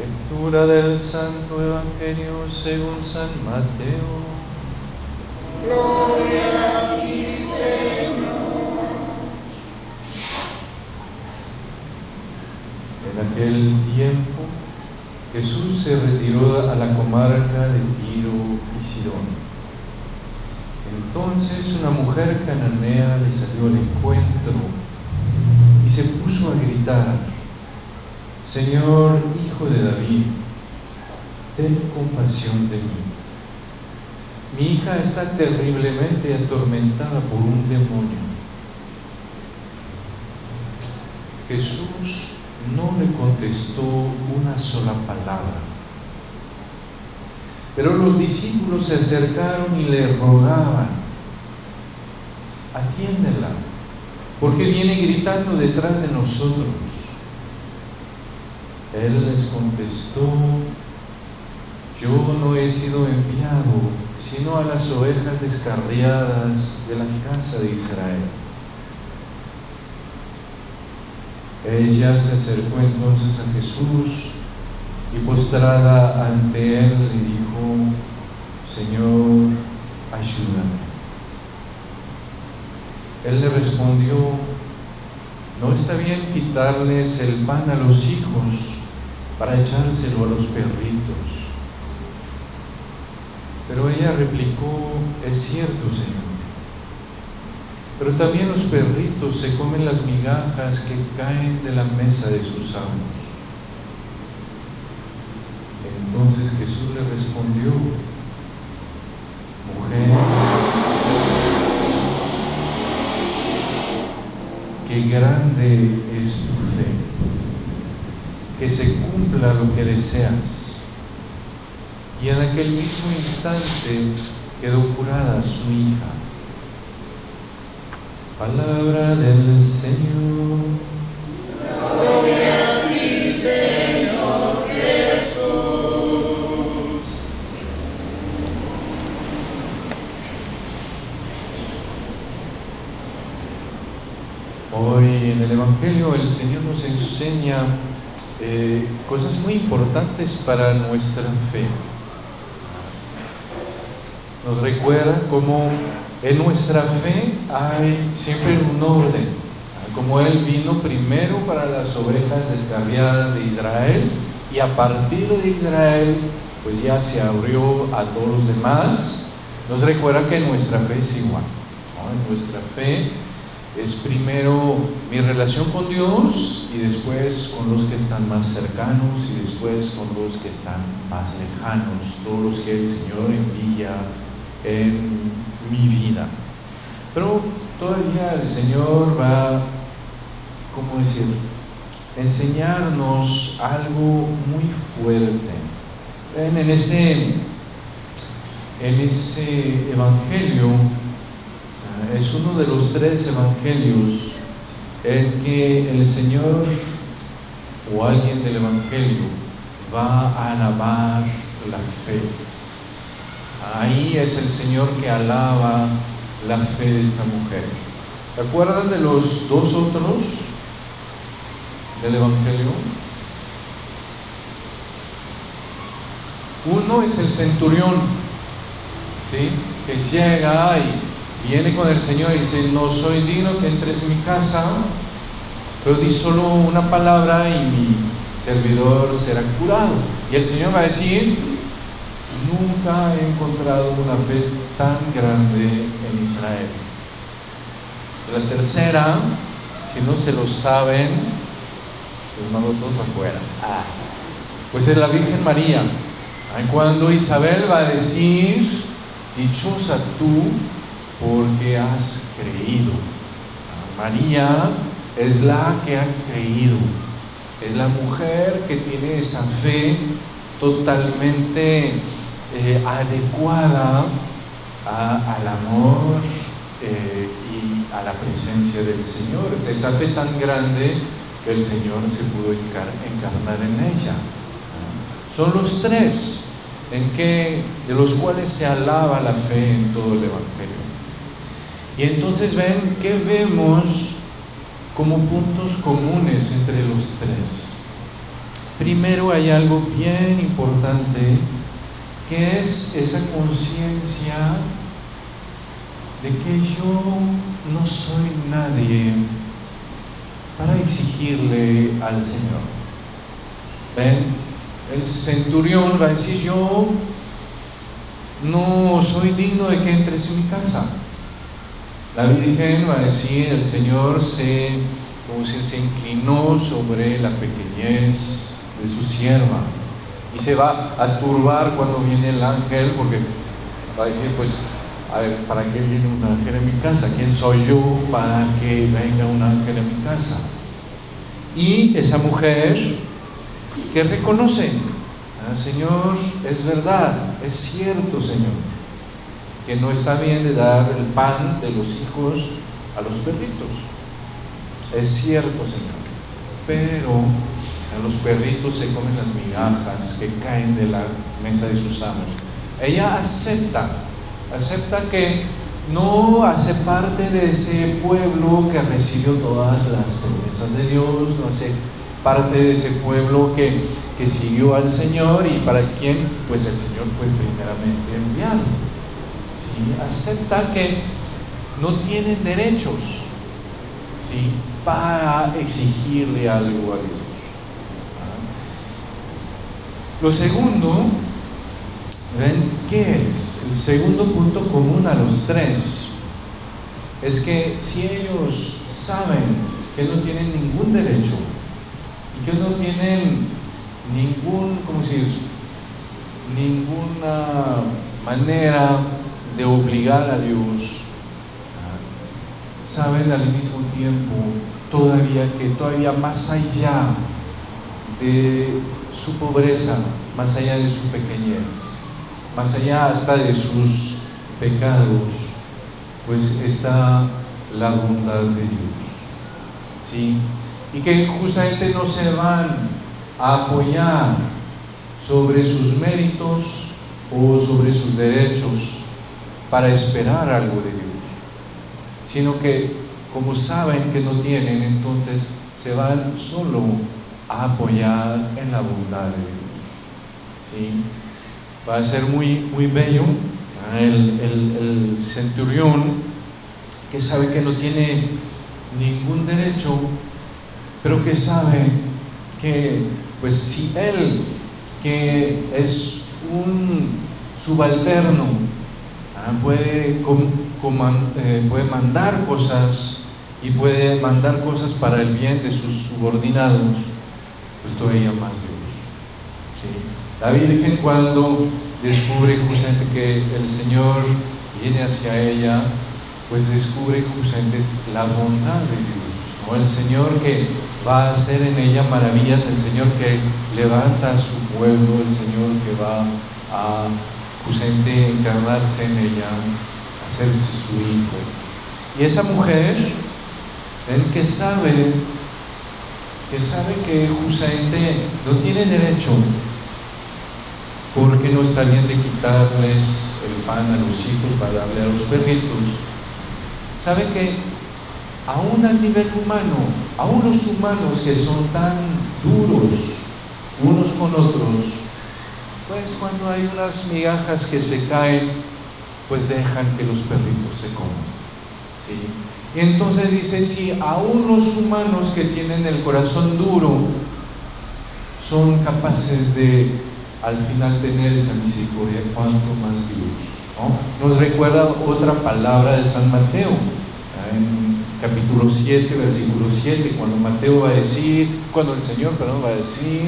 Lectura del Santo Evangelio según San Mateo. Gloria a ti, Señor. En aquel tiempo Jesús se retiró a la comarca de Tiro y Sidón. Entonces una mujer cananea le salió al encuentro y se puso a gritar, Señor, hijo de David, ten compasión de mí. Mi hija está terriblemente atormentada por un demonio. Jesús no le contestó una sola palabra. Pero los discípulos se acercaron y le rogaban, atiéndela, porque viene gritando detrás de nosotros. Él les contestó, yo no he sido enviado sino a las ovejas descarriadas de la casa de Israel. Ella se acercó entonces a Jesús y postrada ante él le dijo, Señor, ayúdame. Él le respondió, no está bien quitarles el pan a los hijos para echárselo a los perritos. Pero ella replicó, es cierto, Señor. Pero también los perritos se comen las migajas que caen de la mesa de sus amos. Entonces Jesús le respondió, mujer, qué grande es tu fe, cumpla lo que deseas. Y en aquel mismo instante quedó curada su hija. Palabra del Señor. Gloria a ti, Señor. Hoy en el Evangelio el Señor nos enseña eh, cosas muy importantes para nuestra fe. Nos recuerda cómo en nuestra fe hay siempre un orden, como Él vino primero para las ovejas descarriadas de Israel y a partir de Israel pues ya se abrió a todos los demás. Nos recuerda que nuestra fe es igual. ¿no? Nuestra fe es primero mi relación con Dios y después con los que están más cercanos y después con los que están más lejanos, todos los que el Señor envía en mi vida. Pero todavía el Señor va, ¿cómo decir?, enseñarnos algo muy fuerte. Ven, en ese, en ese evangelio, es uno de los tres evangelios en que el Señor o alguien del evangelio va a alabar la fe. Ahí es el Señor que alaba la fe de esta mujer. ¿Se acuerdan de los dos otros del evangelio? Uno es el centurión, que llega y viene con el Señor y dice, no soy digno que entres en mi casa, pero di solo una palabra y mi servidor será curado. Y el Señor va a decir, nunca he encontrado una fe tan grande en Israel. La tercera, si no se lo saben, pues mando todos afuera. Ah, pues es la Virgen María. Cuando Isabel va a decir, dichosa tú porque has creído. María es la que ha creído, es la mujer que tiene esa fe totalmente eh, adecuada al amor eh, y a la presencia del Señor. Es esa fe tan grande que el Señor se pudo encarnar en ella. Son los tres en que, de los cuales se alaba la fe en todo el Evangelio. Y entonces ven que vemos como puntos comunes entre los tres. primero hay algo bien importante que es esa conciencia de que yo no soy nadie para exigirle al Señor. ¿Ven? El centurión va a decir, yo no soy digno de que entres en mi casa. La Virgen va a decir, el Señor se, como si se inclinó sobre la pequeñez de su sierva y se va a turbar cuando viene el ángel porque va a decir, pues, ¿para qué viene un ángel en mi casa? ¿Quién soy yo para que venga un ángel en mi casa? Y esa mujer que reconoce, ah, Señor, es verdad, es cierto, Señor, que no está bien de dar el pan de los hijos a los perritos. Es cierto, Señor, pero a los perritos se comen las migajas que caen de la mesa de sus amos. Ella acepta, acepta que no hace parte de ese pueblo que recibió todas las promesas de Dios, no hace parte de ese pueblo que, que siguió al Señor y para quien pues el Señor fue primeramente enviado. Acepta que no tienen derechos ¿sí? para exigirle algo a Dios. Lo segundo, ¿ven qué es? El segundo punto común a los tres es que si ellos saben que no tienen ningún derecho y que no tienen ningún, ¿cómo decir? Ninguna manera de obligar a Dios, saben al mismo tiempo todavía que todavía más allá de su pobreza, más allá de su pequeñez, más allá hasta de sus pecados, pues está la bondad de Dios. ¿Sí? Y que justamente no se van a apoyar sobre sus méritos o sobre sus derechos para esperar algo de Dios, sino que como saben que no tienen, entonces se van solo a apoyar en la bondad de Dios. ¿sí? Va a ser muy, muy bello el, centurión que sabe que no tiene ningún derecho, pero que sabe que, pues si él, que es un subalterno, ah, puede, eh, puede mandar cosas y puede mandar cosas para el bien de sus subordinados, pues todavía más Dios. ¿sí? La Virgen cuando descubre justamente que el Señor viene hacia ella, pues descubre justamente la bondad de Dios. ¿no? El Señor que va a hacer en ella maravillas, el Señor que levanta a su pueblo, el Señor que va a justamente encarnarse en ella, hacerse su hijo. Y esa mujer, el que sabe que sabe que justamente no tiene derecho porque no está bien de quitarles el pan a los hijos para darle a los perritos. Sabe que aún a nivel humano, aún los humanos que son tan duros unos con otros, pues cuando hay unas migajas que se caen, pues dejan que los perritos se coman. ¿sí? Y entonces dice, si aún los humanos que tienen el corazón duro son capaces de al final tener esa misericordia, cuanto más Dios. Nos recuerda otra palabra de San Mateo, en capítulo 7, versículo 7, cuando Mateo va a decir, cuando el Señor, perdón, va a decir,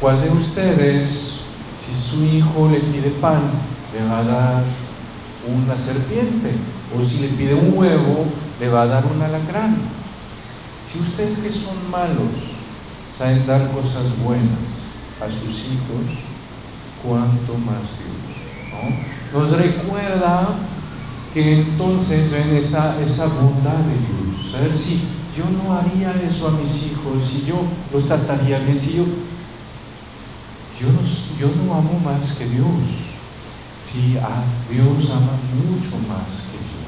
¿cuál de ustedes, si su hijo le pide pan, le va a dar una serpiente, o si le pide un huevo, le va a dar un alacrán. Si ustedes que son malos saben dar cosas buenas a sus hijos, cuánto más Dios. Nos recuerda que entonces ven esa, esa bondad de Dios. A ver si yo no haría eso a mis hijos, si yo los trataría bien, si yo, yo no, amo más que Dios. Sí, a Dios ama mucho más que yo.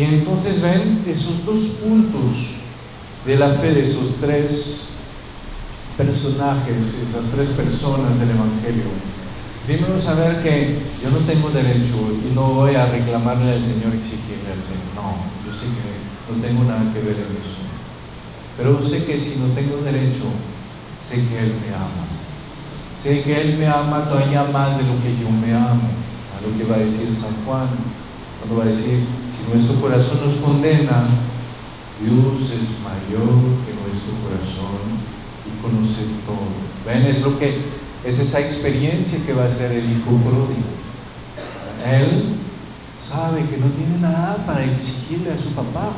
Y entonces ven esos dos puntos de la fe, de esos tres personajes, esas tres personas del Evangelio. Primero saber que yo no tengo derecho y no voy a reclamarle al Señor, exigirle al Señor. No, yo sé que no tengo nada que ver en eso. Pero sé que si no tengo derecho, sé que Él me ama. Sé que Él me ama todavía más de lo que yo me amo. A lo que va a decir San Juan, cuando va a decir, si nuestro corazón nos condena, Dios es mayor que nuestro corazón y conoce todo. ¿Ven? Es lo que es esa experiencia que va a ser el hijo pródigo. Él sabe que no tiene nada para exigirle a su papá.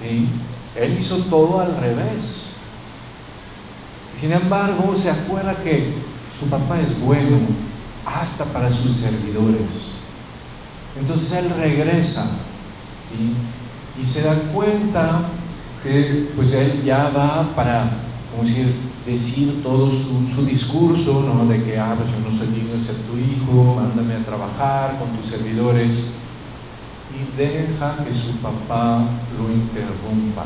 ¿Sí? Él hizo todo al revés. Sin embargo, se acuerda que su papá es bueno hasta para sus servidores. Entonces él regresa y se da cuenta que pues él ya va para, decir, decir todo su, discurso, ¿no? De que, ah, pues yo no soy digno de ser tu hijo, mándame a trabajar con tus servidores. Y deja que su papá lo interrumpa.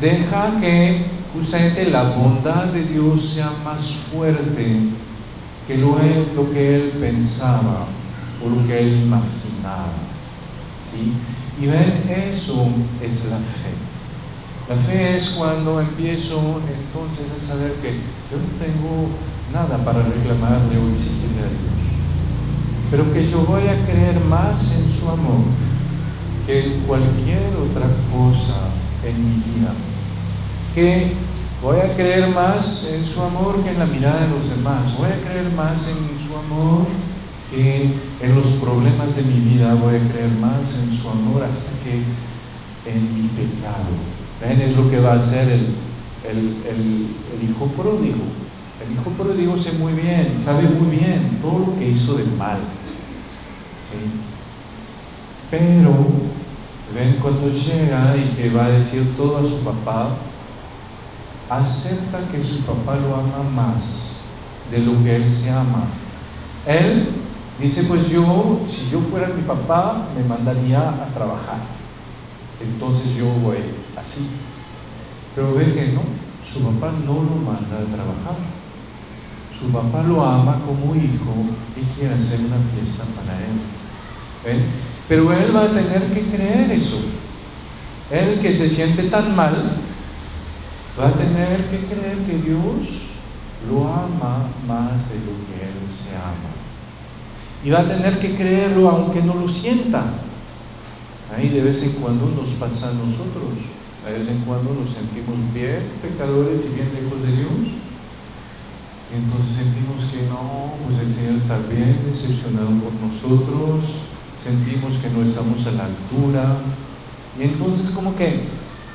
Deja que justamente la bondad de Dios sea más fuerte que lo, que él pensaba o lo que él imaginaba. ¿sí? Y ven, eso es la fe. La fe es cuando empiezo entonces a saber que yo no tengo nada para reclamarle o exigirle a Dios, pero que yo voy a creer más en su amor que en cualquier otra cosa en mi vida, que voy a creer más en su amor que en la mirada de los demás, voy a creer más en su amor que en los problemas de mi vida, voy a creer más en su amor hasta que en mi pecado ¿Ven? Es lo que va a hacer el, el, hijo pródigo. El hijo pródigo sé muy bien, sabe muy bien todo lo que hizo de mal. ¿sí? Pero, ven, cuando llega y que va a decir todo a su papá, acepta que su papá lo ama más de lo que él se ama. Él dice, pues yo, si yo fuera mi papá, me mandaría a trabajar entonces yo voy así. Pero ve que no, su papá no lo manda a trabajar. Su papá lo ama como hijo y quiere hacer una fiesta para él. Pero él va a tener que creer eso. Él que se siente tan mal, va a tener que creer que Dios lo ama más de lo que él se ama. Y va a tener que creerlo aunque no lo sienta. Ahí de vez en cuando nos pasa a nosotros. De vez en cuando nos sentimos bien pecadores y bien lejos de Dios. Y entonces sentimos que no, pues el Señor está bien decepcionado por nosotros. Sentimos que no estamos a la altura. Y entonces como que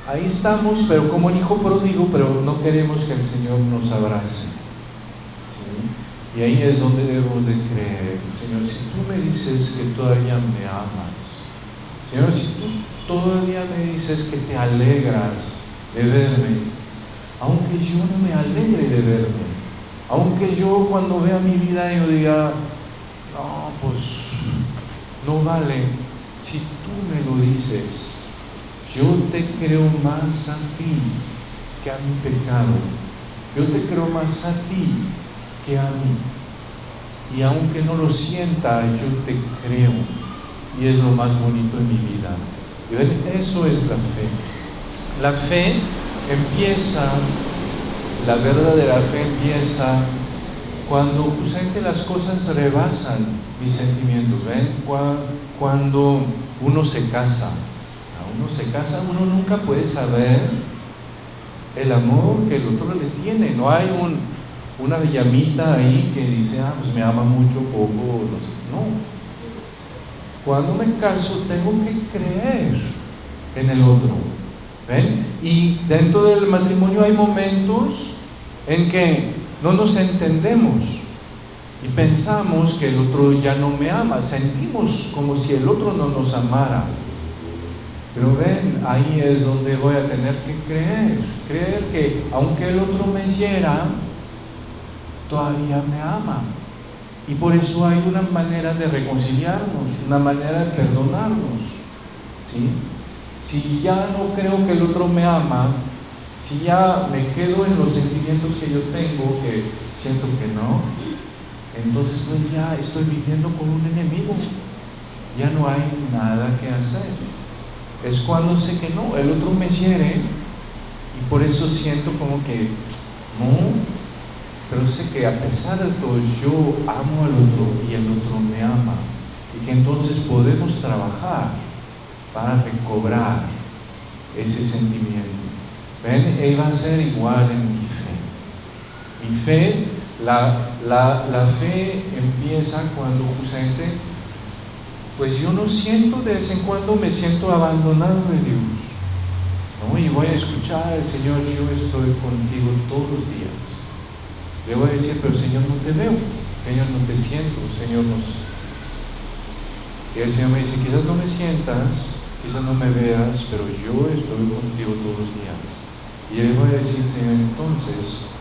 ahí estamos, pero como el hijo pródigo, pero no queremos que el Señor nos abrace. Y ahí es donde debemos de creer, Señor, si tú me dices que todavía me amas, Señor, si tú todavía me dices que te alegras de verme, aunque yo no me alegre de verme, aunque yo cuando vea mi vida yo diga, no, pues no vale, si tú me lo dices, yo te creo más a ti que a mi pecado, yo te creo más a ti que a mí. Y aunque no lo sienta, yo te creo y es lo más bonito en mi vida. Y eso es la fe. La fe empieza, la verdadera fe empieza cuando justamente las cosas rebasan mis sentimientos. ¿Ven? Cuando uno se casa, uno se casa, uno nunca puede saber el amor que el otro le tiene. No hay un, una llamita ahí que dice, ah, pues me ama mucho, poco, no. No, cuando me caso tengo que creer en el otro. ¿Ven? Y dentro del matrimonio hay momentos en que no nos entendemos y pensamos que el otro ya no me ama, sentimos como si el otro no nos amara. Pero ven, ahí es donde voy a tener que creer, creer que aunque el otro me hiera, todavía me ama. Y por eso hay una manera de reconciliarnos, una manera de perdonarnos. ¿sí? Si ya no creo que el otro me ama, Si ya me quedo en los sentimientos que yo tengo, que siento que no, entonces pues ya estoy viviendo con un enemigo. Ya no hay nada que hacer. Es cuando sé que no, el otro me hiere y por eso siento como que no, pero sé que a pesar de todo yo amo al otro y el otro me ama y que entonces podemos trabajar para recobrar ese sentimiento. ¿Ven? Él va a ser igual en mi fe. Mi fe, la, la, fe empieza cuando justamente, pues yo no siento de vez en cuando, me siento abandonado de Dios. ¿no? Y voy a escuchar al Señor, yo estoy contigo todos los días. Le voy a decir, pero Señor, no te veo, Señor, no te siento, Señor, no Y el Señor me dice, quizás no me sientas, quizás no me veas, pero yo estoy contigo todos los días. Y le voy a decir, Señor, entonces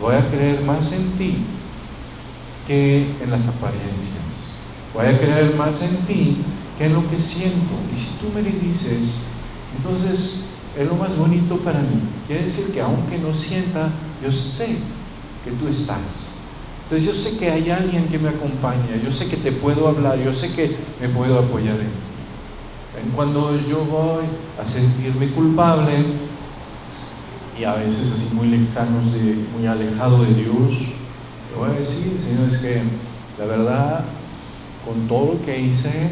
voy a creer más en ti que en las apariencias. Voy a creer más en ti que en lo que siento. Y si tú me lo dices, entonces es lo más bonito para mí. Quiere decir que aunque no sienta, yo sé que tú estás. Entonces yo sé que hay alguien que me acompaña, yo sé que te puedo hablar, yo sé que me puedo apoyar en ti. Cuando yo voy a sentirme culpable y a veces así muy lejanos de, muy alejado de Dios, le voy a decir, Señor, es que la verdad, con todo lo que hice,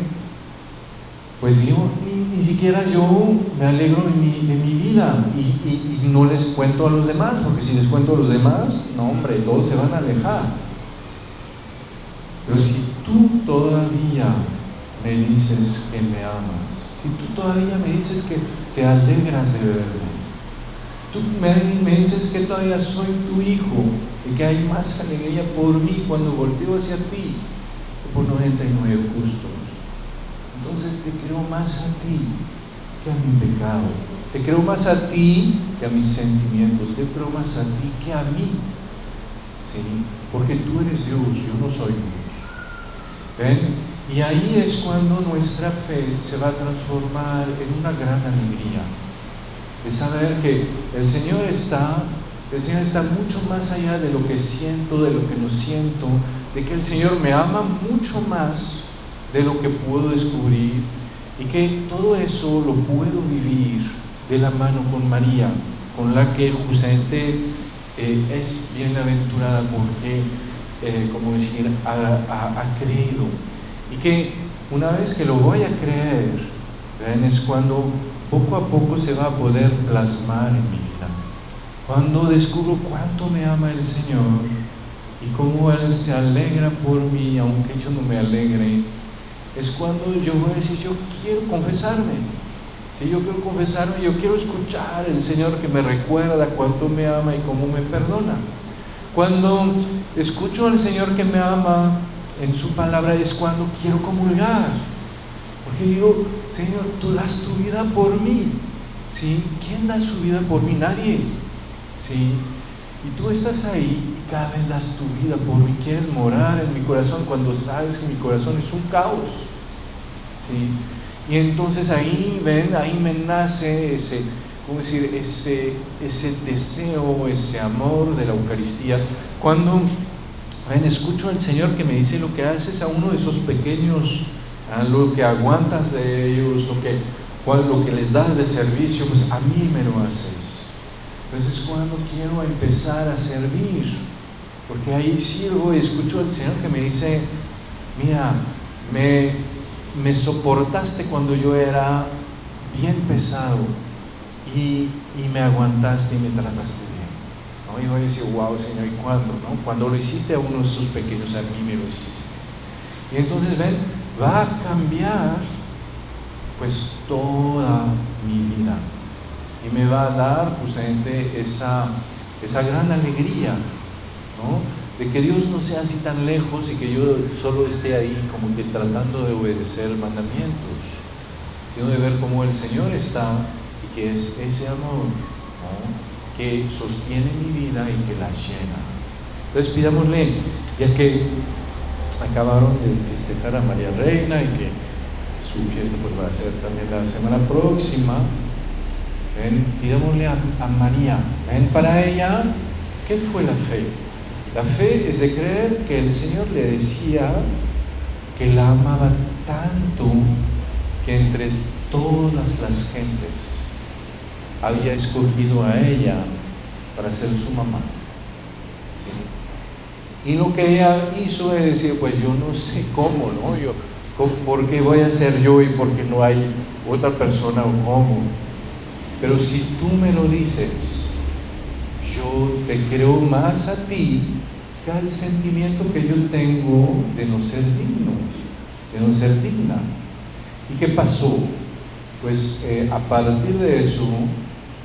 pues yo ni, siquiera yo me alegro de mi, de mi vida y, y, no les cuento a los demás, porque si les cuento a los demás, no hombre, todos se van a alejar. Pero si tú todavía me dices que me amas, si tú todavía me dices que te alegras de verme, tú me, dices que todavía soy tu hijo y que hay más alegría por mí cuando volteo hacia ti por 99 justos. Entonces te creo más a ti que a mi pecado. Te creo más a ti que a mis sentimientos. Te creo más a ti que a mí. ¿Sí? Porque tú eres Dios, yo no soy Dios. ¿Ven? Y ahí es cuando nuestra fe se va a transformar en una gran alegría. De saber que el Señor está, el Señor está mucho más allá de lo que siento, de lo que no siento, de que el Señor me ama mucho más de lo que puedo descubrir y que todo eso lo puedo vivir de la mano con María, con la que justamente eh, es bienaventurada porque, eh, como decir, ha creído y que una vez que lo voy a creer, es cuando poco a poco se va a poder plasmar en mi vida. Cuando descubro cuánto me ama el Señor y cómo Él se alegra por mí, aunque yo no me alegre, es cuando yo voy a decir, yo quiero confesarme. Si yo quiero confesarme, yo quiero escuchar al Señor que me recuerda cuánto me ama y cómo me perdona. Cuando escucho al Señor que me ama, en su palabra es cuando quiero comulgar. Porque digo, Señor, tú das tu vida por mí. ¿Sí? ¿Quién da su vida por mí? Nadie. ¿Sí? Y tú estás ahí y cada vez das tu vida por mí. Quieres morar en mi corazón cuando sabes que mi corazón es un caos. ¿Sí? Y entonces ahí, ven, ahí me nace ese, ¿cómo decir? Ese, ese deseo, ese amor de la Eucaristía. Cuando escucho al Señor que me dice lo que haces a uno de esos pequeños, a lo que aguantas de ellos, lo que, lo que les das de servicio, pues a mí me lo haces. Entonces es cuando quiero empezar a servir, porque ahí sirvo y escucho al Señor que me dice, mira, me, me soportaste cuando yo era bien pesado y, y me aguantaste y me trataste bien. Y voy a decir, wow, Señor, ¿y cuándo? No? Cuando lo hiciste a uno de esos pequeños, a mí me lo hiciste. Y entonces, ven, va a cambiar pues toda mi vida. Y me va a dar justamente esa, esa gran alegría, ¿no? De que Dios no sea así tan lejos y que yo solo esté ahí como que tratando de obedecer mandamientos, sino de ver cómo el Señor está y que es ese amor, que sostiene mi vida y que la llena. Entonces pidámosle, ya que acabaron de festejar a María Reina y que su fiesta pues va a ser también la semana próxima, Pidámosle a, a María. Ven, para ella, ¿qué fue la fe? La fe es de creer que el Señor le decía que la amaba tanto que entre todas las gentes había escogido a ella para ser su mamá. ¿Sí? Y lo que ella hizo es decir, pues yo no sé cómo, ¿no? Yo, ¿Por qué voy a ser yo y por qué no hay otra persona o cómo? Pero si tú me lo dices, yo te creo más a ti que al sentimiento que yo tengo de no ser digno, de no ser digna. ¿Y qué pasó? Pues eh, a partir de eso,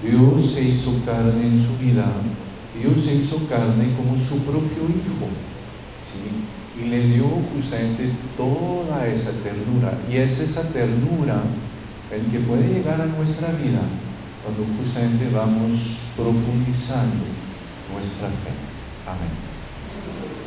Dios se hizo carne en su vida, Dios se hizo carne como su propio Hijo, ¿sí? y le dio justamente toda esa ternura. Y es esa ternura el que puede llegar a nuestra vida cuando justamente vamos profundizando nuestra fe. Amén.